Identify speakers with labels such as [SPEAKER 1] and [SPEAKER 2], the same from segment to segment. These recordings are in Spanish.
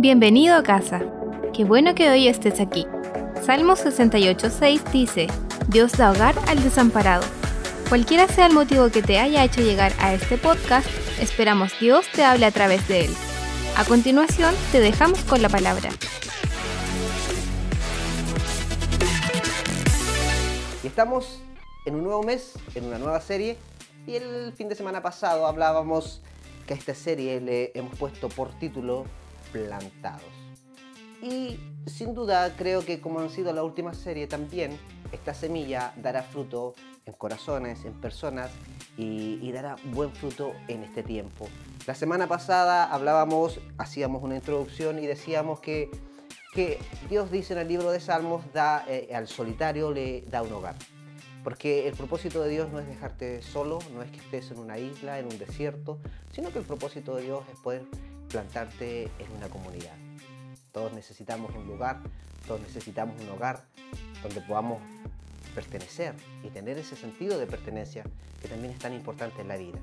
[SPEAKER 1] Bienvenido a casa. Qué bueno que hoy estés aquí. Salmo 68.6 dice, Dios da hogar al desamparado. Cualquiera sea el motivo que te haya hecho llegar a este podcast, esperamos Dios te hable a través de él. A continuación, te dejamos con la palabra.
[SPEAKER 2] Y estamos en un nuevo mes, en una nueva serie, y el fin de semana pasado hablábamos que a esta serie le hemos puesto por título Plantados. Y sin duda creo que como han sido la última serie también, esta semilla dará fruto en corazones, en personas y, dará buen fruto en este tiempo. La semana pasada hablábamos, hacíamos una introducción y decíamos que, que Dios dice en el libro de Salmos, da, eh, al solitario le da un hogar. Porque el propósito de Dios no es dejarte solo, no es que estés en una isla, en un desierto, sino que el propósito de Dios es poder plantarte en una comunidad. Todos necesitamos un lugar, todos necesitamos un hogar donde podamos pertenecer y tener ese sentido de pertenencia que también es tan importante en la vida.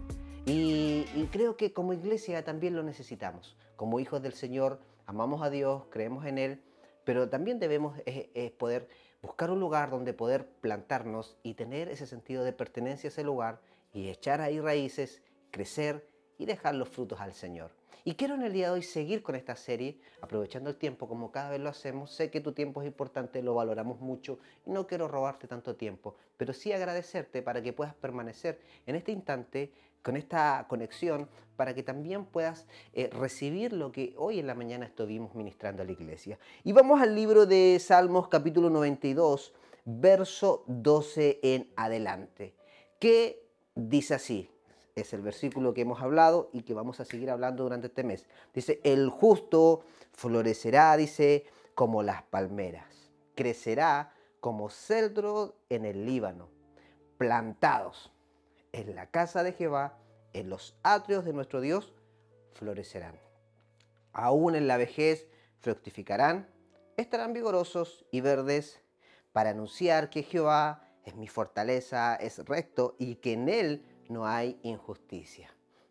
[SPEAKER 2] Y, creo que como iglesia también lo necesitamos. Como hijos del Señor, amamos a Dios, creemos en Él, pero también debemos eh, eh, poder buscar un lugar donde poder plantarnos y tener ese sentido de pertenencia a ese lugar y echar ahí raíces, crecer y dejar los frutos al Señor. Y quiero en el día de hoy seguir con esta serie, aprovechando el tiempo como cada vez lo hacemos. Sé que tu tiempo es importante, lo valoramos mucho y no quiero robarte tanto tiempo, pero sí agradecerte para que puedas permanecer en este instante con esta conexión para que también puedas eh, recibir lo que hoy en la mañana estuvimos ministrando a la iglesia. Y vamos al libro de Salmos capítulo 92, verso 12 en adelante, que dice así, es el versículo que hemos hablado y que vamos a seguir hablando durante este mes. Dice, el justo florecerá, dice, como las palmeras, crecerá como cedro en el Líbano, plantados en la casa de Jehová, en los atrios de nuestro Dios, florecerán. Aún en la vejez fructificarán, estarán vigorosos y verdes para anunciar que Jehová es mi fortaleza, es recto y que en él no hay injusticia.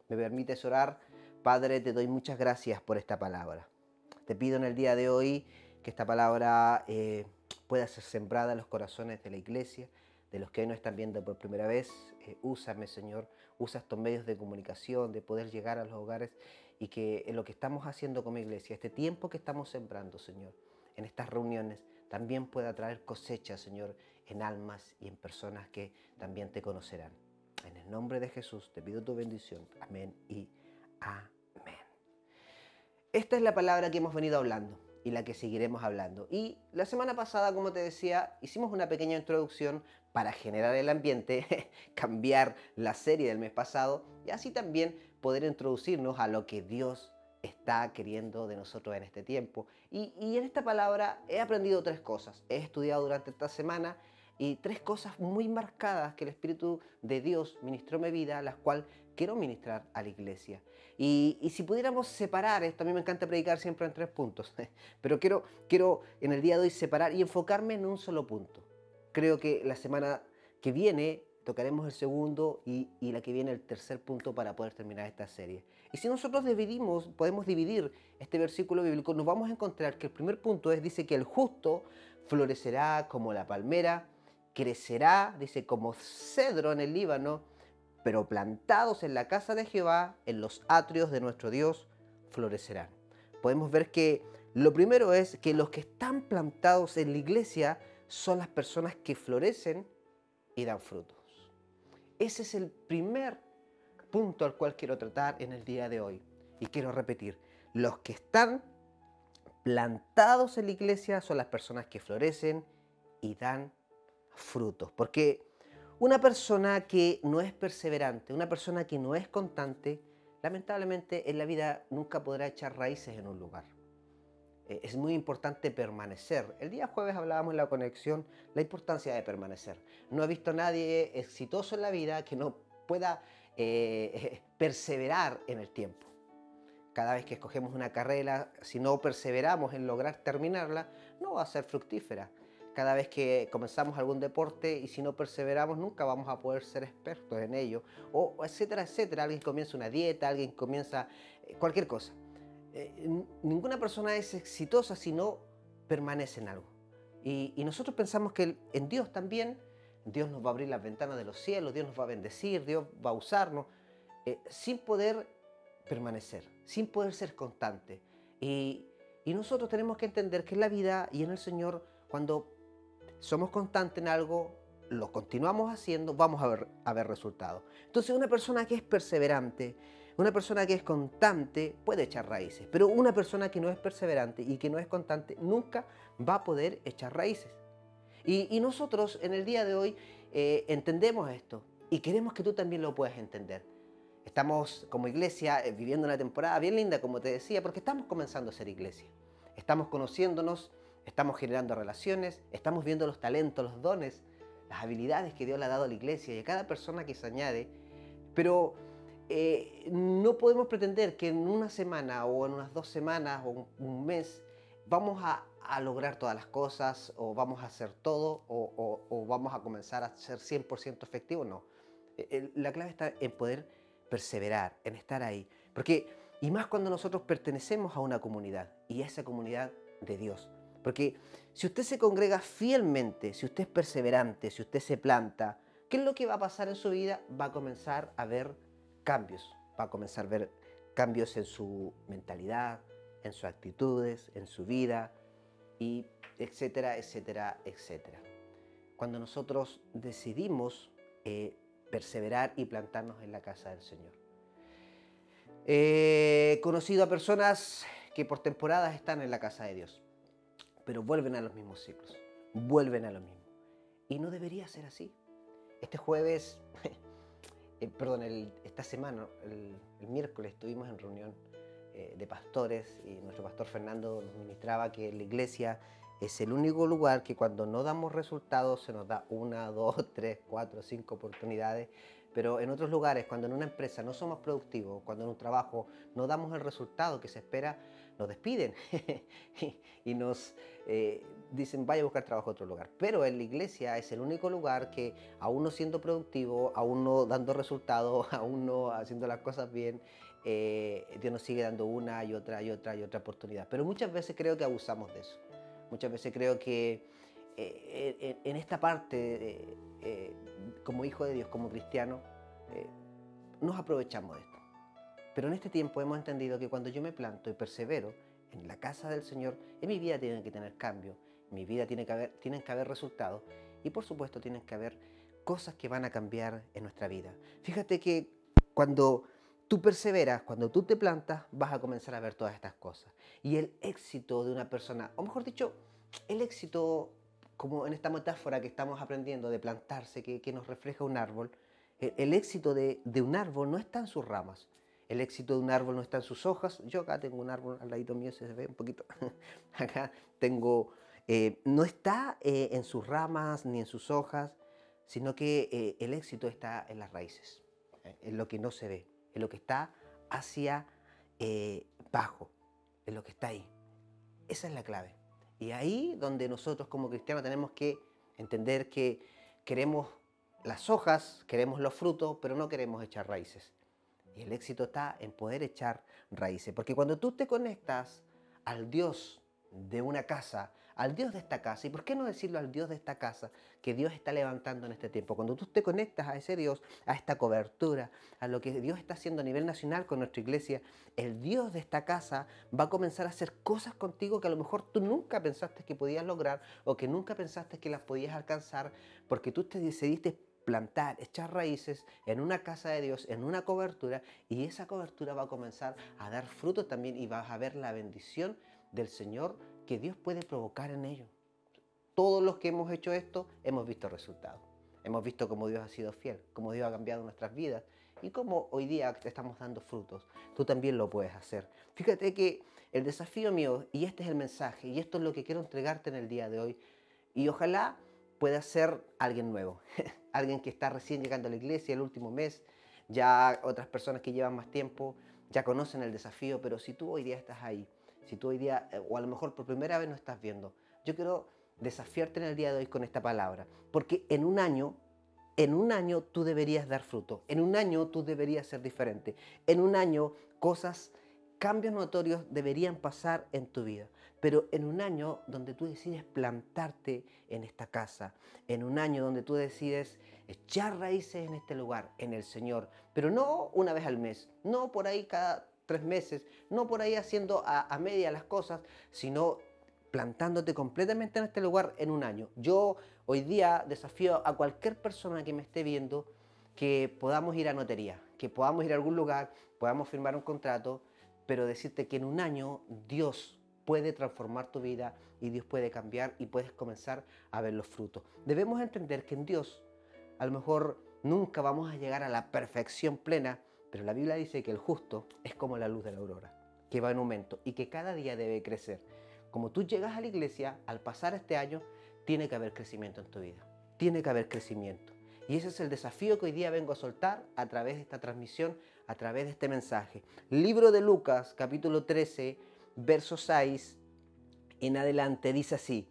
[SPEAKER 2] ¿Me permites orar? Padre, te doy muchas gracias por esta palabra. Te pido en el día de hoy que esta palabra eh, pueda ser sembrada en los corazones de la iglesia, de los que hoy no están viendo por primera vez. Eh, úsame, Señor, usa estos medios de comunicación, de poder llegar a los hogares y que lo que estamos haciendo como iglesia, este tiempo que estamos sembrando, Señor, en estas reuniones, también pueda traer cosecha, Señor, en almas y en personas que también te conocerán. En el nombre de Jesús te pido tu bendición. Amén y amén. Esta es la palabra que hemos venido hablando y la que seguiremos hablando. Y la semana pasada, como te decía, hicimos una pequeña introducción para generar el ambiente, cambiar la serie del mes pasado y así también poder introducirnos a lo que Dios está queriendo de nosotros en este tiempo. Y, en esta palabra he aprendido tres cosas. He estudiado durante esta semana y tres cosas muy marcadas que el Espíritu de Dios ministró mi vida, las cuales quiero ministrar a la iglesia. Y, y, si pudiéramos separar esto, a mí me encanta predicar siempre en tres puntos, pero quiero, quiero en el día de hoy separar y enfocarme en un solo punto. Creo que la semana que viene tocaremos el segundo y, y la que viene el tercer punto para poder terminar esta serie. Y si nosotros dividimos, podemos dividir este versículo bíblico, nos vamos a encontrar que el primer punto es, dice que el justo florecerá como la palmera, crecerá, dice, como cedro en el Líbano, pero plantados en la casa de Jehová, en los atrios de nuestro Dios, florecerán. Podemos ver que lo primero es que los que están plantados en la iglesia son las personas que florecen y dan frutos. Ese es el primer punto al cual quiero tratar en el día de hoy. Y quiero repetir, los que están plantados en la iglesia son las personas que florecen y dan frutos. Porque una persona que no es perseverante, una persona que no es constante, lamentablemente en la vida nunca podrá echar raíces en un lugar. Eh, es muy importante permanecer. El día jueves hablábamos en la conexión la importancia de permanecer. No he visto a nadie exitoso en la vida que no pueda eh, perseverar en el tiempo. Cada vez que escogemos una carrera, si no perseveramos en lograr terminarla, no va a ser fructífera cada vez que comenzamos algún deporte y si no perseveramos nunca vamos a poder ser expertos en ello, o etcétera, etcétera. Alguien comienza una dieta, alguien comienza eh, cualquier cosa. Eh, ninguna persona es exitosa si no permanece en algo. Y, nosotros pensamos que en Dios también, Dios nos va a abrir las ventanas de los cielos, Dios nos va a bendecir, Dios va a usarnos, eh, sin poder permanecer, sin poder ser constante. Y, nosotros tenemos que entender que en la vida y en el Señor, cuando somos constantes en algo, lo continuamos haciendo, vamos a ver, a ver resultados. Entonces una persona que es perseverante, una persona que es constante puede echar raíces, pero una persona que no es perseverante y que no es constante nunca va a poder echar raíces. Y, nosotros en el día de hoy eh, entendemos esto y queremos que tú también lo puedas entender. Estamos como iglesia eh, viviendo una temporada bien linda, como te decía, porque estamos comenzando a ser iglesia. Estamos conociéndonos, estamos generando relaciones, estamos viendo los talentos, los dones, las habilidades que Dios le ha dado a la iglesia y a cada persona que se añade. Pero eh, no podemos pretender que en una semana o en unas dos semanas o un, mes vamos a, lograr todas las cosas o vamos a hacer todo o, vamos a comenzar a ser 100% efectivos. No. Eh, la clave está en poder perseverar, en estar ahí. Porque, y más cuando nosotros pertenecemos a una comunidad y a esa comunidad de Dios. Porque si usted se congrega fielmente, si usted es perseverante, si usted se planta, ¿qué es lo que va a pasar en su vida? Va a comenzar a ver cambios, va a comenzar a ver cambios en su mentalidad, en sus actitudes, en su vida, y etcétera, etcétera, etcétera. Cuando nosotros decidimos eh, perseverar y plantarnos en la casa del Señor. He conocido a personas que por temporadas están en la casa de Dios, pero vuelven a los mismos ciclos, vuelven a lo mismo. Y no debería ser así. Este jueves Eh, perdón, esta semana, el, miércoles, estuvimos en reunión eh, de pastores y nuestro pastor Fernando nos ministraba que la iglesia es el único lugar que cuando no damos resultados se nos da una, dos, tres, cuatro, cinco oportunidades pero en otros lugares, cuando en una empresa no somos productivos, cuando en un trabajo no damos el resultado que se espera, nos despiden y nos eh, dicen vaya a buscar trabajo en otro lugar. Pero en la iglesia es el único lugar que aún no siendo productivo, aún no dando resultados, aún no haciendo las cosas bien, eh, Dios nos sigue dando una y otra y otra y otra oportunidad. Pero muchas veces creo que abusamos de eso. Muchas veces creo que eh, en esta parte como hijo de Dios, como cristiano, nos aprovechamos de esto. Pero en este tiempo hemos entendido que cuando yo me planto y persevero en la casa del Señor, en mi vida tiene que tener cambio, en mi vida tiene que haber, tienen que haber resultados y por supuesto tienen que haber cosas que van a cambiar en nuestra vida. Fíjate que cuando tú perseveras, cuando tú te plantas, vas a comenzar a ver todas estas cosas. Y el éxito de una persona, o mejor dicho, el éxito como en esta metáfora que estamos aprendiendo de plantarse, que, nos refleja un árbol, el, éxito de, un árbol no está en sus ramas, el éxito de un árbol no está en sus hojas. Yo acá tengo un árbol al ladito mío, se ve un poquito. acá tengo, eh, no está eh, en sus ramas ni en sus hojas, sino que eh, el éxito está en las raíces, en lo que no se ve, en lo que está hacia bajo, en lo que está ahí. Esa es la clave. Y ahí donde nosotros como cristianos tenemos que entender que queremos las hojas, queremos los frutos, pero no queremos echar raíces. Y el éxito está en poder echar raíces. Porque cuando tú te conectas al Dios de una casa, al Dios de esta casa, y por qué no decirlo al Dios de esta casa, que Dios está levantando en este tiempo. Cuando tú te conectas a ese Dios, a esta cobertura, a lo que Dios está haciendo a nivel nacional con nuestra iglesia, el Dios de esta casa va a comenzar a hacer cosas contigo que a lo mejor tú nunca pensaste que podías lograr o que nunca pensaste que las podías alcanzar, porque tú te decidiste plantar, echar raíces en una casa de Dios, en una cobertura, y esa cobertura va a comenzar a dar fruto también y vas a ver la bendición del Señor que Dios puede provocar en ellos. Todos los que hemos hecho esto hemos visto resultados. Hemos visto cómo Dios ha sido fiel, cómo Dios ha cambiado nuestras vidas y cómo hoy día te estamos dando frutos. Tú también lo puedes hacer. Fíjate que el desafío mío, y este es el mensaje, y esto es lo que quiero entregarte en el día de hoy, y ojalá pueda ser alguien nuevo, alguien que está recién llegando a la iglesia el último mes, ya otras personas que llevan más tiempo ya conocen el desafío, pero si tú hoy día estás ahí, si tú hoy día, eh, o a lo mejor por primera vez no estás viendo, yo quiero desafiarte en el día de hoy con esta palabra, porque en un año, en un año tú deberías dar fruto, en un año tú deberías ser diferente, en un año cosas cambios notorios deberían pasar en tu vida. Pero en un año donde tú decides plantarte en esta casa, en un año donde tú decides echar raíces en este lugar, en el Señor, pero no una vez al mes, no por ahí cada tres meses, no por ahí haciendo a, media las cosas, sino plantándote completamente en este lugar en un año. Yo hoy día desafío a cualquier persona que me esté viendo que podamos ir a notería, que podamos ir a algún lugar, podamos firmar un contrato, pero decirte que en un año Dios puede transformar tu vida y Dios puede cambiar y puedes comenzar a ver los frutos. Debemos entender que en Dios a lo mejor nunca vamos a llegar a la perfección plena, pero la Biblia dice que el justo es como la luz de la aurora, que va en aumento y que cada día debe crecer. Como tú llegas a la iglesia, al pasar este año, tiene que haber crecimiento en tu vida. Tiene que haber crecimiento. Y ese es el desafío que hoy día vengo a soltar a través de esta transmisión, a través de este mensaje. Libro de Lucas, capítulo 13, verso 6 en adelante, dice así.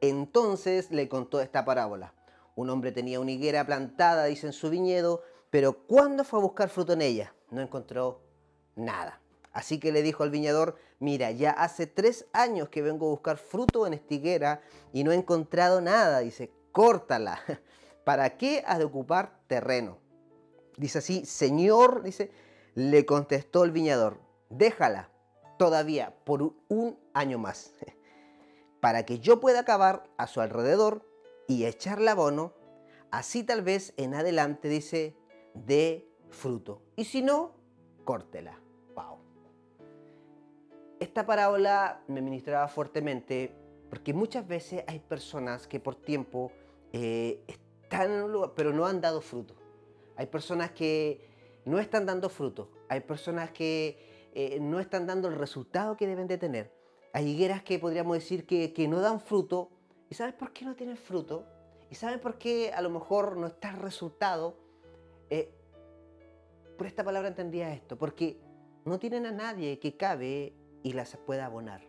[SPEAKER 2] Entonces le contó esta parábola. Un hombre tenía una higuera plantada, dice, en su viñedo, pero cuando fue a buscar fruto en ella, no encontró nada. Así que le dijo al viñador, mira, ya hace tres años que vengo a buscar fruto en esta higuera y no he encontrado nada. Dice, córtala. ¿Para qué has de ocupar terreno? Dice así, Señor, dice, le contestó el viñador, déjala todavía por un año más, para que yo pueda acabar a su alrededor y echarle abono, así tal vez en adelante, dice, de fruto. Y si no, córtela. Wow. Esta parábola me ministraba fuertemente porque muchas veces hay personas que por tiempo eh, están en un lugar, pero no han dado fruto. Hay personas que no están dando fruto. Hay personas que eh, no están dando el resultado que deben de tener. Hay higueras que podríamos decir que, no dan fruto. ¿Y sabes por qué no tienen fruto? ¿Y sabes por qué a lo mejor no está el resultado? Eh, por esta palabra entendía esto. Porque no tienen a nadie que cabe y las pueda abonar.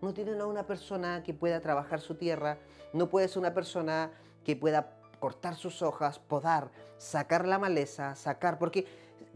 [SPEAKER 2] No tienen a una persona que pueda trabajar su tierra. No puede ser una persona que pueda cortar sus hojas, podar, sacar la maleza, sacar, porque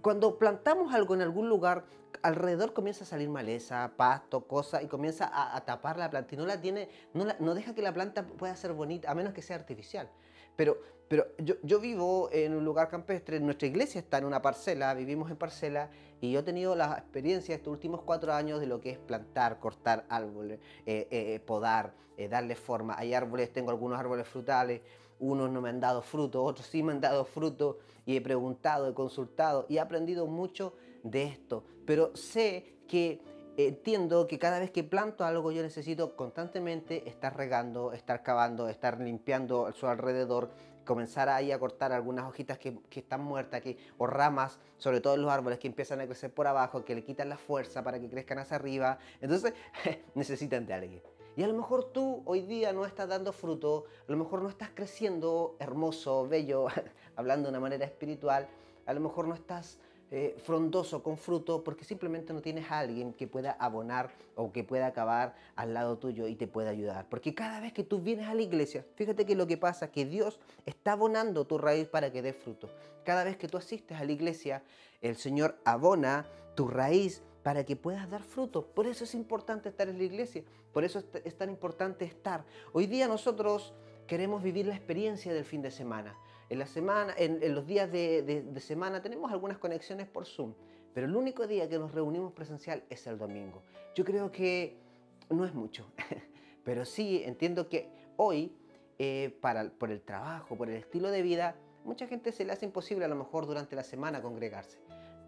[SPEAKER 2] cuando plantamos algo en algún lugar, alrededor comienza a salir maleza, pasto, cosas, y comienza a, tapar la planta y no la tiene, no, no, deja que la planta pueda ser bonita, a menos que sea artificial. Pero, pero yo, yo, vivo en un lugar campestre, nuestra iglesia está en una parcela, vivimos en parcela, y yo he tenido la experiencia estos últimos cuatro años de lo que es plantar, cortar árboles, eh, eh, podar, eh, darle forma. Hay árboles, tengo algunos árboles frutales, unos no me han dado fruto, otros sí me han dado fruto y he preguntado, he consultado y he aprendido mucho de esto. Pero sé que entiendo que cada vez que planto algo yo necesito constantemente estar regando, estar cavando, estar limpiando su alrededor, comenzar ahí a cortar algunas hojitas que, están muertas que, o ramas, sobre todo en los árboles que empiezan a crecer por abajo, que le quitan la fuerza para que crezcan hacia arriba. Entonces necesitan de alguien. Y a lo mejor tú hoy día no estás dando fruto, a lo mejor no estás creciendo hermoso, bello, hablando de una manera espiritual, a lo mejor no estás eh, frondoso con fruto porque simplemente no tienes a alguien que pueda abonar o que pueda acabar al lado tuyo y te pueda ayudar. Porque cada vez que tú vienes a la iglesia, fíjate que lo que pasa es que Dios está abonando tu raíz para que dé fruto. Cada vez que tú asistes a la iglesia, el Señor abona tu raíz para que puedas dar fruto. Por eso es importante estar en la iglesia, por eso es tan importante estar. Hoy día nosotros queremos vivir la experiencia del fin de semana. En, la semana, en, los días de, semana tenemos algunas conexiones por Zoom, pero el único día que nos reunimos presencial es el domingo. Yo creo que no es mucho, pero sí entiendo que hoy, eh, para, por el trabajo, por el estilo de vida, mucha gente se le hace imposible a lo mejor durante la semana congregarse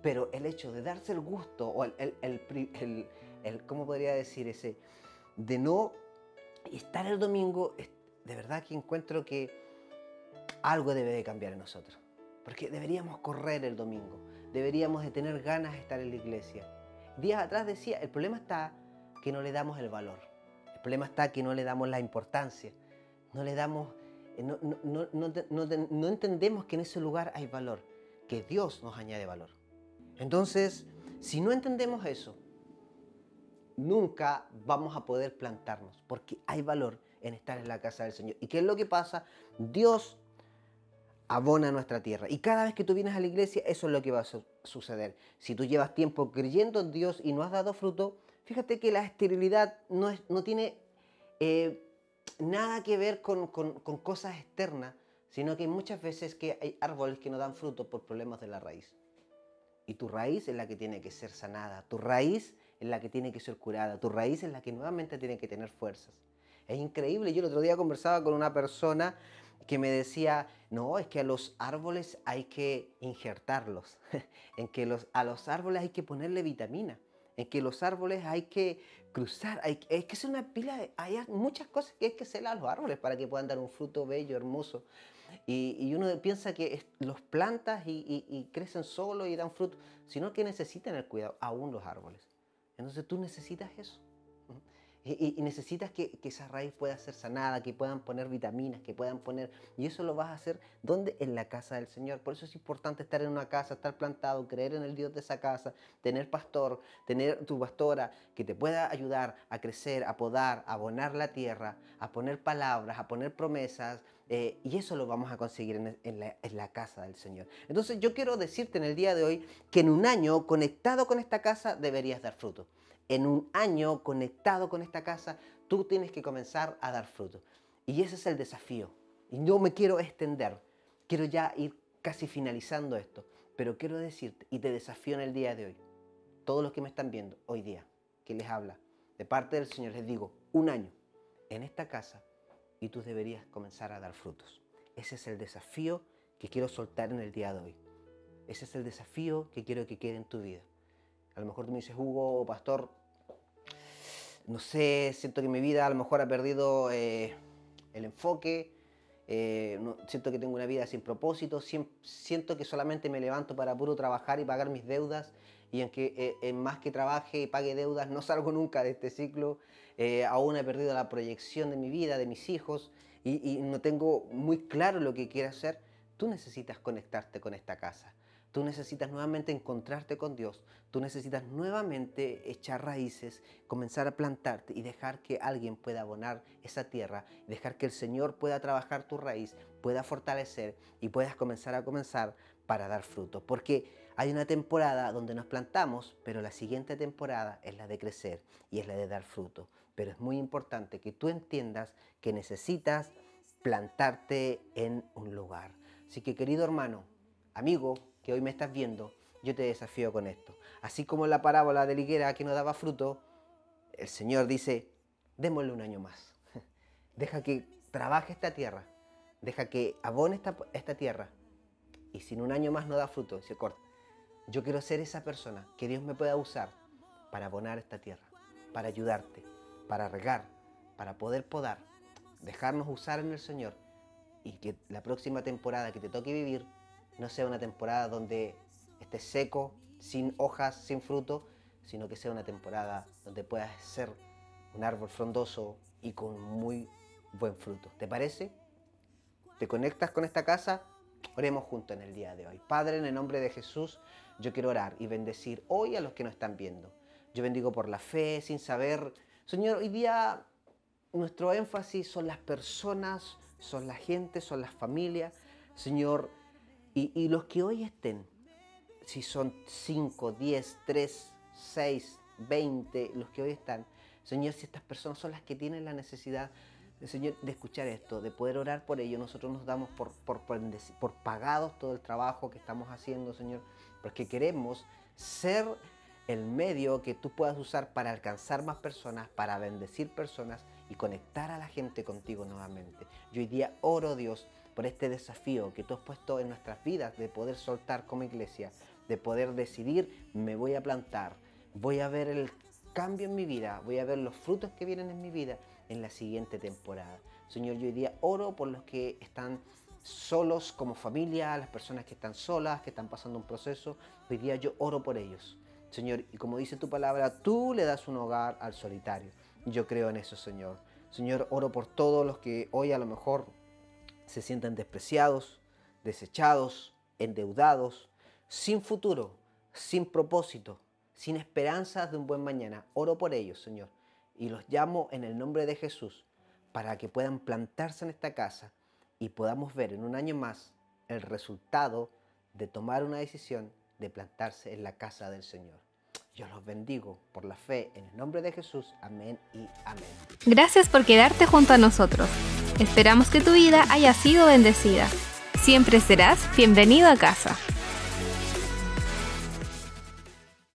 [SPEAKER 2] pero el hecho de darse el gusto o el, el, ¿cómo podría decir ese? De no estar el domingo, de verdad que encuentro que algo debe de cambiar en nosotros. Porque deberíamos correr el domingo, deberíamos de tener ganas de estar en la iglesia. Días atrás decía, el problema está que no le damos el valor, el problema está que no le damos la importancia, no le damos, eh, no, no, no, no entendemos que en ese lugar hay valor, que Dios nos añade valor. Entonces, si no entendemos eso, nunca vamos a poder plantarnos, porque hay valor en estar en la casa del Señor. ¿Y qué es lo que pasa? Dios abona nuestra tierra. Y cada vez que tú vienes a la iglesia, eso es lo que va a suceder. Si tú llevas tiempo creyendo en Dios y no has dado fruto, fíjate que la esterilidad no, tiene eh, nada que ver con, con cosas externas, sino que muchas veces que hay árboles que no dan fruto por problemas de la raíz. Y tu raíz es la que tiene que ser sanada, tu raíz es la que tiene que ser curada, tu raíz es la que nuevamente tiene que tener fuerzas. Es increíble, yo el otro día conversaba con una persona que me decía, no, es que a los árboles hay que injertarlos, en que los, a los árboles hay que ponerle vitamina, en que los árboles hay que cruzar, hay, que hacer una pila, hay muchas cosas que hay que hacer a los árboles para que puedan dar un fruto bello, hermoso. Y, uno piensa que los plantas y, crecen solo y dan fruto, sino que necesitan el cuidado, aún los árboles. Entonces tú necesitas eso. Y, necesitas que, esa raíz pueda ser sanada, que puedan poner vitaminas, que puedan poner... Y eso lo vas a hacer, ¿dónde? En la casa del Señor. Por eso es importante estar en una casa, estar plantado, creer en el Dios de esa casa, tener pastor, tener tu pastora que te pueda ayudar a crecer, a podar, a abonar la tierra, a poner palabras, a poner promesas. Eh, y eso lo vamos a conseguir en, la, en la casa del Señor. Entonces yo quiero decirte en el día de hoy que en un año conectado con esta casa deberías dar fruto en un año conectado con esta casa, tú tienes que comenzar a dar fruto. Y ese es el desafío. Y no me quiero extender. Quiero ya ir casi finalizando esto. Pero quiero decirte, y te desafío en el día de hoy, todos los que me están viendo hoy día, que les habla, de parte del Señor, les digo, un año en esta casa y tú deberías comenzar a dar frutos. Ese es el desafío que quiero soltar en el día de hoy. Ese es el desafío que quiero que quede en tu vida. A lo mejor tú me dices, Hugo, pastor, no sé, siento que mi vida a lo mejor ha perdido eh, el enfoque, eh, siento que tengo una vida sin propósito, siento que solamente me levanto para puro trabajar y pagar mis deudas y en que eh, en más que trabaje y pague deudas no salgo nunca de este ciclo, aún he perdido la proyección de mi vida, de mis hijos y, y no tengo muy claro lo que quiero hacer, tú necesitas conectarte con esta casa. Tú necesitas nuevamente encontrarte con Dios. Tú necesitas nuevamente echar raíces, comenzar a plantarte y dejar que alguien pueda abonar esa tierra, dejar que el Señor pueda trabajar tu raíz, pueda fortalecer y puedas comenzar a comenzar para dar fruto. Porque hay una temporada donde nos plantamos, pero la siguiente temporada es la de crecer y es la de dar fruto. Pero es muy importante que tú entiendas que necesitas plantarte en un lugar. Así que querido hermano, amigo, que hoy me estás viendo, yo te desafío con esto. Así como en la parábola de la higuera que no daba fruto, el Señor dice, démosle un año más. Deja que trabaje esta tierra. Deja que abone esta, esta tierra. Y si un año más no da fruto, se corta. Yo quiero ser esa persona que Dios me pueda usar para abonar esta tierra, para ayudarte, para regar, para poder podar, dejarnos usar en el Señor y que la próxima temporada que te toque vivir no sea una temporada donde esté seco, sin hojas, sin fruto, sino que sea una temporada donde puedas ser un árbol frondoso y con muy buen fruto. ¿Te parece? ¿Te conectas con esta casa? Oremos juntos en el día de hoy. Padre, en el nombre de Jesús, yo quiero orar y bendecir hoy a los que nos están viendo. Yo bendigo por la fe, sin saber. Señor, hoy día nuestro énfasis son las personas, son la gente, son las familias. Señor, y, los que hoy estén, si son 5, 10, 3, 6, 20, los que hoy están, Señor, si estas personas son las que tienen la necesidad, Señor, de escuchar esto, de poder orar por ello, nosotros nos damos por, pagados todo el trabajo que estamos haciendo, Señor, porque queremos ser el medio que tú puedas usar para alcanzar más personas, para bendecir personas y conectar a la gente contigo nuevamente. Yo hoy día oro, Dios, por este desafío que tú has puesto en nuestras vidas de poder soltar como iglesia, de poder decidir, me voy a plantar, voy a ver el cambio en mi vida, voy a ver los frutos que vienen en mi vida en la siguiente temporada. Señor, yo hoy oro por los que están solos como familia, las personas que están solas, que están pasando un proceso. Hoy día yo oro por ellos. Señor, y como dice tu palabra, tú le das un hogar al solitario. Yo creo en eso, Señor. Señor, oro por todos los que hoy a lo mejor se sienten despreciados, desechados, endeudados, sin futuro, sin propósito, sin esperanzas de un buen mañana. Oro por ellos, Señor, y los llamo en el nombre de Jesús para que puedan plantarse en esta casa y podamos ver en un año más el resultado de tomar una decisión de plantarse en la casa del Señor. Yo los bendigo por la fe en el nombre de Jesús. Amén y amén.
[SPEAKER 1] Gracias por quedarte junto a nosotros. Esperamos que tu vida haya sido bendecida. Siempre serás bienvenido a casa.